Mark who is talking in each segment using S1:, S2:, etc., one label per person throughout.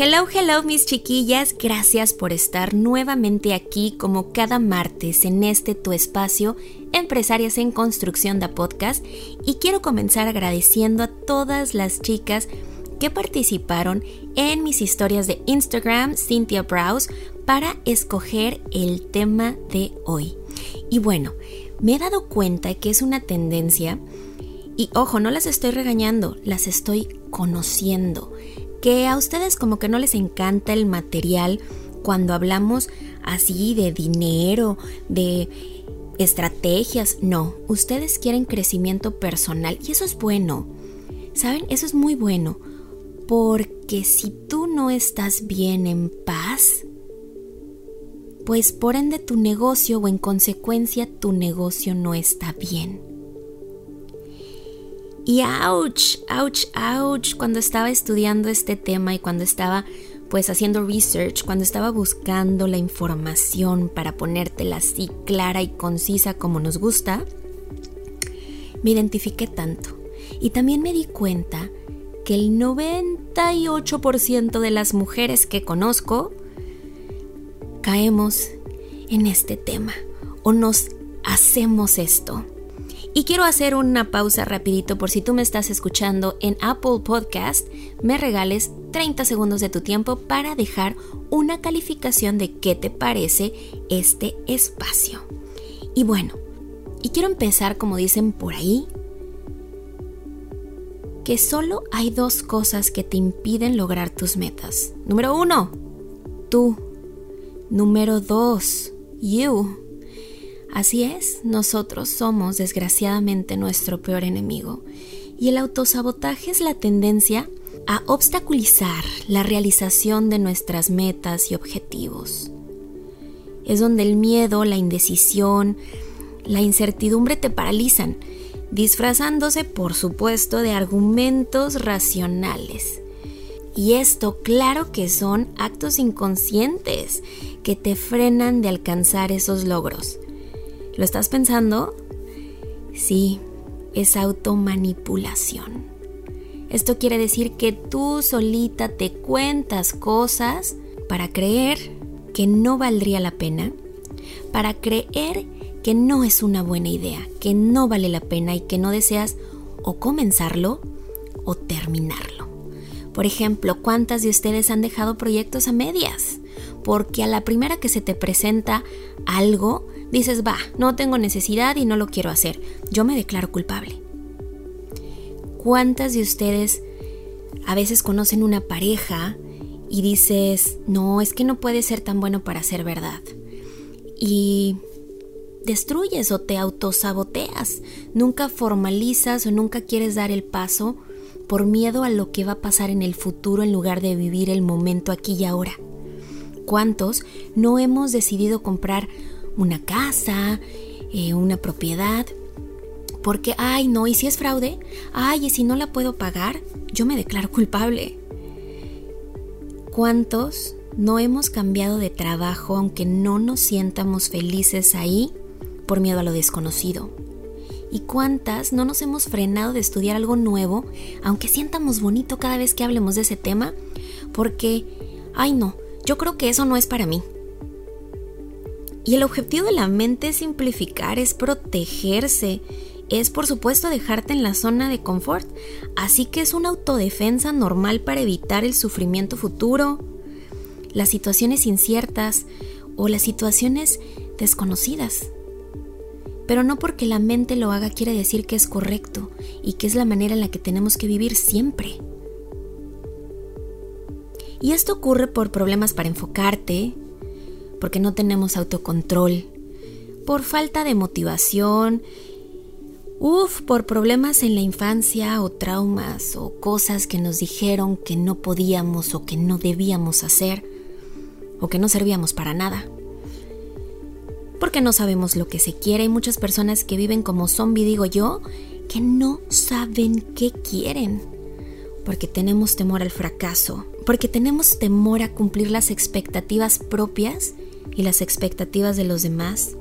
S1: Hello, hello mis chiquillas, gracias por estar nuevamente aquí como cada martes en este tu espacio Empresarias en Construcción de Podcast. Y quiero comenzar agradeciendo a todas las chicas que participaron en mis historias de Instagram Cynthia Browse para escoger el tema de hoy. Y bueno, me he dado cuenta que es una tendencia y ojo, no las estoy regañando, las estoy conociendo que a ustedes como que no les encanta el material cuando hablamos así de dinero, de estrategias. No, ustedes quieren crecimiento personal y eso es bueno. ¿Saben? Eso es muy bueno. Porque si tú no estás bien en paz, pues por ende tu negocio o en consecuencia tu negocio no está bien. Y ouch, ouch, ouch, cuando estaba estudiando este tema y cuando estaba pues haciendo research, cuando estaba buscando la información para ponértela así clara y concisa como nos gusta, me identifiqué tanto. Y también me di cuenta que el 98% de las mujeres que conozco caemos en este tema o nos hacemos esto. Y quiero hacer una pausa rapidito por si tú me estás escuchando en Apple Podcast, me regales 30 segundos de tu tiempo para dejar una calificación de qué te parece este espacio. Y bueno, y quiero empezar como dicen por ahí, que solo hay dos cosas que te impiden lograr tus metas. Número uno, tú. Número dos, you. Así es, nosotros somos desgraciadamente nuestro peor enemigo y el autosabotaje es la tendencia a obstaculizar la realización de nuestras metas y objetivos. Es donde el miedo, la indecisión, la incertidumbre te paralizan, disfrazándose por supuesto de argumentos racionales. Y esto claro que son actos inconscientes que te frenan de alcanzar esos logros. ¿Lo estás pensando? Sí, es automanipulación. Esto quiere decir que tú solita te cuentas cosas para creer que no valdría la pena, para creer que no es una buena idea, que no vale la pena y que no deseas o comenzarlo o terminarlo. Por ejemplo, ¿cuántas de ustedes han dejado proyectos a medias? Porque a la primera que se te presenta algo, dices, va, no tengo necesidad y no lo quiero hacer, yo me declaro culpable. ¿Cuántas de ustedes a veces conocen una pareja y dices, no, es que no puede ser tan bueno para ser verdad? Y destruyes o te autosaboteas, nunca formalizas o nunca quieres dar el paso por miedo a lo que va a pasar en el futuro en lugar de vivir el momento aquí y ahora. ¿Cuántos no hemos decidido comprar una casa, eh, una propiedad, porque, ay, no, ¿y si es fraude? Ay, ¿y si no la puedo pagar? Yo me declaro culpable. ¿Cuántos no hemos cambiado de trabajo aunque no nos sientamos felices ahí por miedo a lo desconocido? ¿Y cuántas no nos hemos frenado de estudiar algo nuevo aunque sientamos bonito cada vez que hablemos de ese tema? Porque, ay no, yo creo que eso no es para mí. Y el objetivo de la mente es simplificar, es protegerse, es por supuesto dejarte en la zona de confort, así que es una autodefensa normal para evitar el sufrimiento futuro, las situaciones inciertas o las situaciones desconocidas. Pero no porque la mente lo haga quiere decir que es correcto y que es la manera en la que tenemos que vivir siempre. Y esto ocurre por problemas para enfocarte, porque no tenemos autocontrol, por falta de motivación Uf, por problemas en la infancia o traumas o cosas que nos dijeron que no podíamos o que no debíamos hacer o que no servíamos para nada. Porque no sabemos lo que se quiere. Hay muchas personas que viven como zombie, digo yo, que no saben qué quieren. Porque tenemos temor al fracaso, porque tenemos temor a cumplir las expectativas propias y las expectativas de los demás.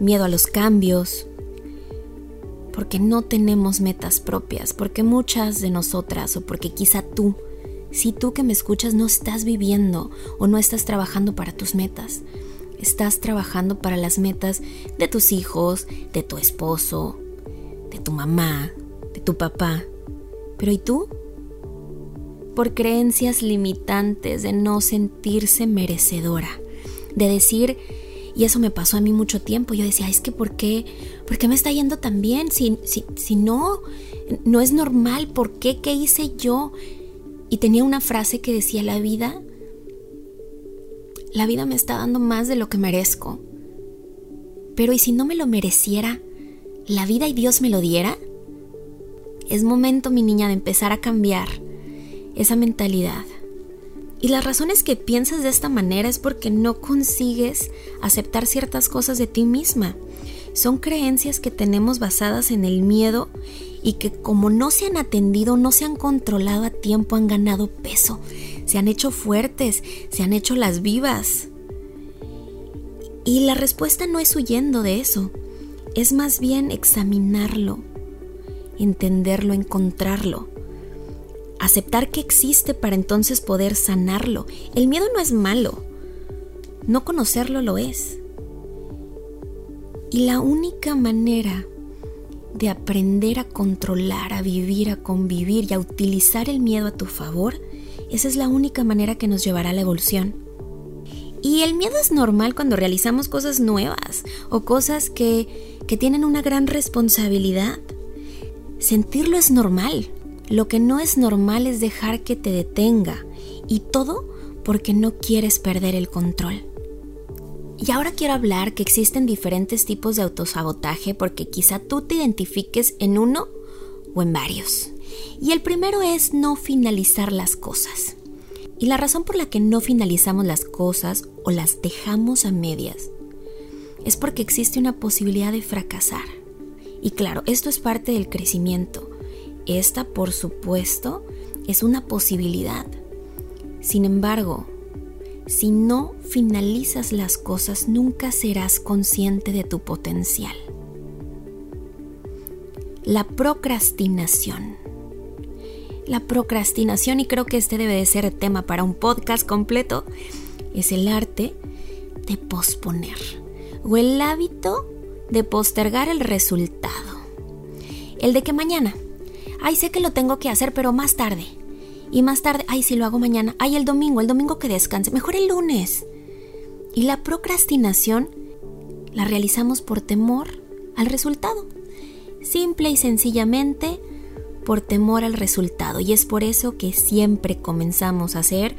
S1: Miedo a los cambios, porque no tenemos metas propias, porque muchas de nosotras, o porque quizá tú, si tú que me escuchas no estás viviendo o no estás trabajando para tus metas, estás trabajando para las metas de tus hijos, de tu esposo, de tu mamá, de tu papá. Pero ¿y tú? Por creencias limitantes de no sentirse merecedora, de decir, y eso me pasó a mí mucho tiempo, yo decía, es que ¿por qué? ¿Por qué me está yendo tan bien? Si, si, si no, no es normal, ¿por qué? ¿Qué hice yo? Y tenía una frase que decía, la vida, la vida me está dando más de lo que merezco. Pero ¿y si no me lo mereciera? ¿La vida y Dios me lo diera? Es momento, mi niña, de empezar a cambiar esa mentalidad. Y las razones que piensas de esta manera es porque no consigues aceptar ciertas cosas de ti misma. Son creencias que tenemos basadas en el miedo y que como no se han atendido, no se han controlado a tiempo, han ganado peso, se han hecho fuertes, se han hecho las vivas. Y la respuesta no es huyendo de eso, es más bien examinarlo, entenderlo, encontrarlo, aceptar que existe para entonces poder sanarlo. El miedo no es malo, no conocerlo lo es. Y la única manera de aprender a controlar, a vivir, a convivir y a utilizar el miedo a tu favor, esa es la única manera que nos llevará a la evolución. Y el miedo es normal cuando realizamos cosas nuevas o cosas que, que tienen una gran responsabilidad. Sentirlo es normal. Lo que no es normal es dejar que te detenga. Y todo porque no quieres perder el control. Y ahora quiero hablar que existen diferentes tipos de autosabotaje porque quizá tú te identifiques en uno o en varios. Y el primero es no finalizar las cosas. Y la razón por la que no finalizamos las cosas o las dejamos a medias es porque existe una posibilidad de fracasar. Y claro, esto es parte del crecimiento. Esta, por supuesto, es una posibilidad. Sin embargo, si no finalizas las cosas, nunca serás consciente de tu potencial. La procrastinación. La procrastinación, y creo que este debe de ser tema para un podcast completo, es el arte de posponer o el hábito de postergar el resultado. El de que mañana, ay, sé que lo tengo que hacer, pero más tarde y más tarde, ay, si lo hago mañana, ay, el domingo, el domingo que descanse, mejor el lunes. Y la procrastinación la realizamos por temor al resultado. Simple y sencillamente por temor al resultado. Y es por eso que siempre comenzamos a hacer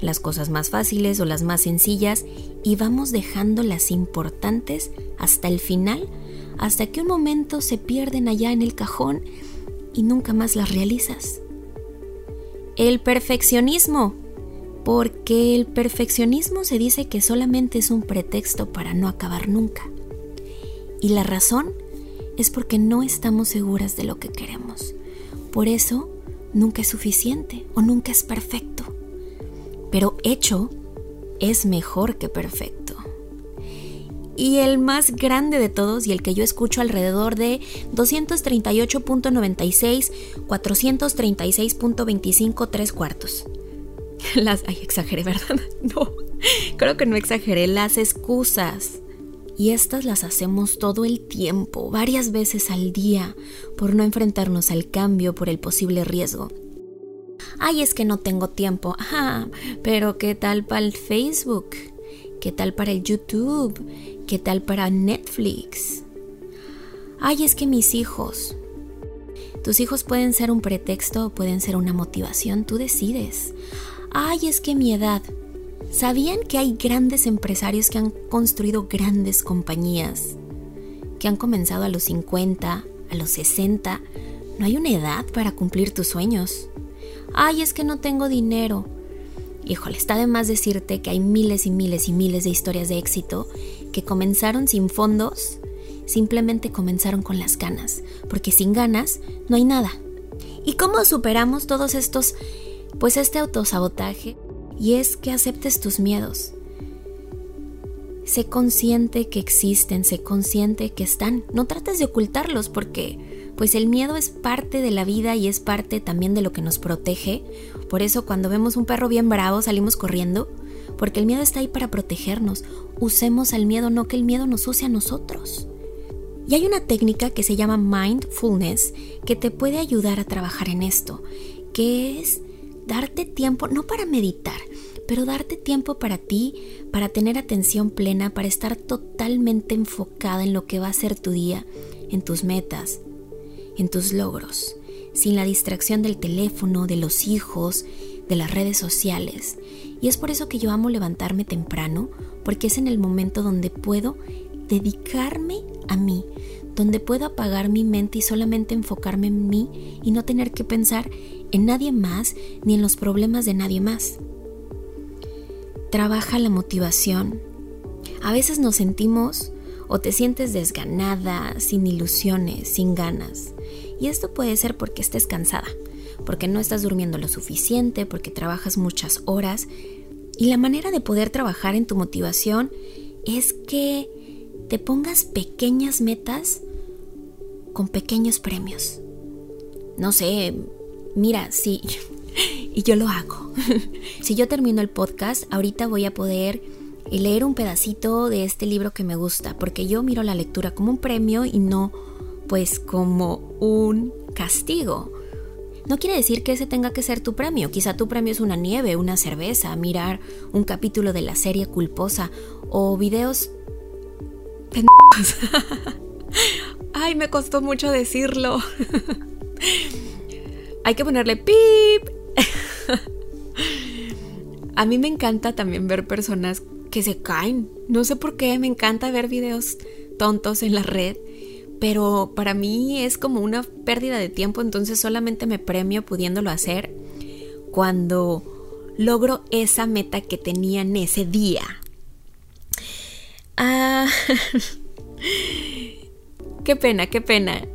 S1: las cosas más fáciles o las más sencillas y vamos dejando las importantes hasta el final, hasta que un momento se pierden allá en el cajón y nunca más las realizas el perfeccionismo, porque el perfeccionismo se dice que solamente es un pretexto para no acabar nunca. Y la razón es porque no estamos seguras de lo que queremos. Por eso, nunca es suficiente o nunca es perfecto. Pero hecho es mejor que perfecto. Y el más grande de todos y el que yo escucho alrededor de 238.96, 436.25, 3 cuartos. Las, ay, exageré, ¿verdad? No, creo que no exageré. Las excusas. Y estas las hacemos todo el tiempo, varias veces al día, por no enfrentarnos al cambio, por el posible riesgo. Ay, es que no tengo tiempo. Ajá, pero ¿qué tal para el Facebook? ¿Qué tal para el YouTube? ¿Qué tal para Netflix? Ay, es que mis hijos. Tus hijos pueden ser un pretexto pueden ser una motivación, tú decides. Ay, es que mi edad. ¿Sabían que hay grandes empresarios que han construido grandes compañías? que han comenzado a los 50, a los 60. No hay una edad para cumplir tus sueños. Ay, es que no tengo dinero. Híjole, está de más decirte que hay miles y miles y miles de historias de éxito que comenzaron sin fondos, simplemente comenzaron con las ganas, porque sin ganas no hay nada. ¿Y cómo superamos todos estos, pues este autosabotaje? Y es que aceptes tus miedos. Sé consciente que existen, sé consciente que están. No trates de ocultarlos porque pues el miedo es parte de la vida y es parte también de lo que nos protege. Por eso cuando vemos un perro bien bravo salimos corriendo, porque el miedo está ahí para protegernos. Usemos al miedo, no que el miedo nos use a nosotros. Y hay una técnica que se llama mindfulness que te puede ayudar a trabajar en esto, que es darte tiempo, no para meditar, pero darte tiempo para ti, para tener atención plena, para estar totalmente enfocada en lo que va a ser tu día, en tus metas, en tus logros, sin la distracción del teléfono, de los hijos, de las redes sociales. Y es por eso que yo amo levantarme temprano, porque es en el momento donde puedo dedicarme a mí, donde puedo apagar mi mente y solamente enfocarme en mí y no tener que pensar en nadie más ni en los problemas de nadie más. Trabaja la motivación. A veces nos sentimos o te sientes desganada, sin ilusiones, sin ganas. Y esto puede ser porque estés cansada, porque no estás durmiendo lo suficiente, porque trabajas muchas horas. Y la manera de poder trabajar en tu motivación es que te pongas pequeñas metas con pequeños premios. No sé, mira, sí, y yo lo hago. si yo termino el podcast, ahorita voy a poder leer un pedacito de este libro que me gusta, porque yo miro la lectura como un premio y no pues como un castigo. No quiere decir que ese tenga que ser tu premio. Quizá tu premio es una nieve, una cerveza, mirar un capítulo de la serie culposa o videos Ay, me costó mucho decirlo. Hay que ponerle pip. A mí me encanta también ver personas que se caen. No sé por qué, me encanta ver videos tontos en la red, pero para mí es como una pérdida de tiempo, entonces solamente me premio pudiéndolo hacer cuando logro esa meta que tenía en ese día. Ah, qué pena, qué pena.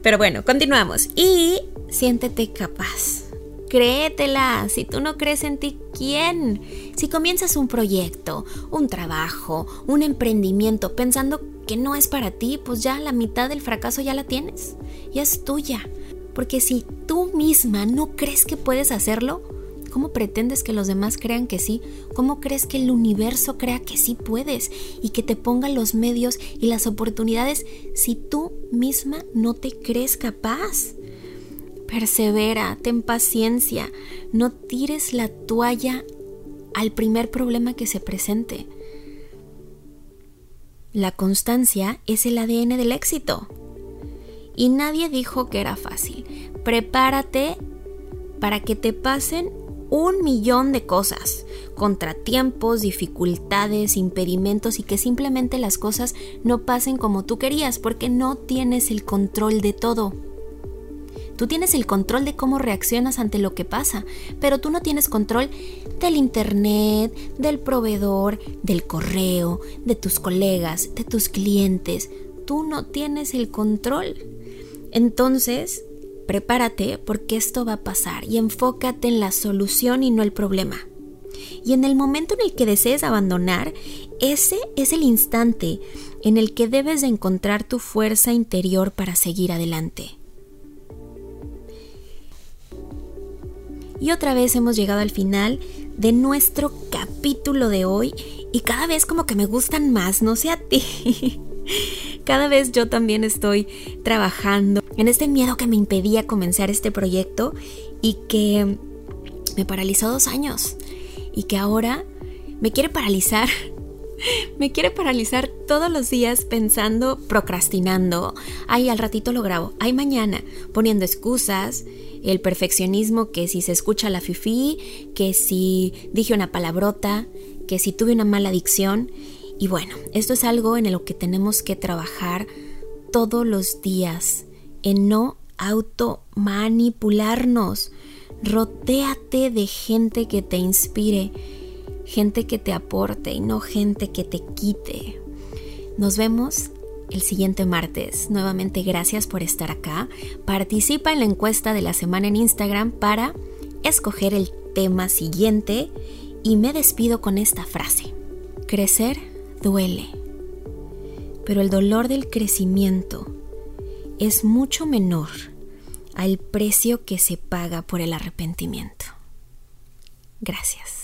S1: Pero bueno, continuamos. Y siéntete capaz. Créetela. Si tú no crees en ti, ¿quién? Si comienzas un proyecto, un trabajo, un emprendimiento pensando que no es para ti, pues ya la mitad del fracaso ya la tienes. Ya es tuya. Porque si tú misma no crees que puedes hacerlo, ¿Cómo pretendes que los demás crean que sí? ¿Cómo crees que el universo crea que sí puedes y que te ponga los medios y las oportunidades si tú misma no te crees capaz? Persevera, ten paciencia, no tires la toalla al primer problema que se presente. La constancia es el ADN del éxito. Y nadie dijo que era fácil. Prepárate para que te pasen un millón de cosas, contratiempos, dificultades, impedimentos y que simplemente las cosas no pasen como tú querías porque no tienes el control de todo. Tú tienes el control de cómo reaccionas ante lo que pasa, pero tú no tienes control del internet, del proveedor, del correo, de tus colegas, de tus clientes. Tú no tienes el control. Entonces, Prepárate porque esto va a pasar y enfócate en la solución y no el problema. Y en el momento en el que desees abandonar, ese es el instante en el que debes de encontrar tu fuerza interior para seguir adelante. Y otra vez hemos llegado al final de nuestro capítulo de hoy y cada vez como que me gustan más, no sé a ti. Cada vez yo también estoy trabajando en este miedo que me impedía comenzar este proyecto y que me paralizó dos años y que ahora me quiere paralizar. Me quiere paralizar todos los días pensando, procrastinando. Ay, al ratito lo grabo. Ay, mañana. Poniendo excusas. El perfeccionismo que si se escucha la fifi, que si dije una palabrota, que si tuve una mala adicción Y bueno, esto es algo en lo que tenemos que trabajar todos los días, en no automanipularnos. Rotéate de gente que te inspire, gente que te aporte y no gente que te quite. Nos vemos el siguiente martes. Nuevamente gracias por estar acá. Participa en la encuesta de la semana en Instagram para escoger el tema siguiente y me despido con esta frase. Crecer duele, pero el dolor del crecimiento es mucho menor al precio que se paga por el arrepentimiento. Gracias.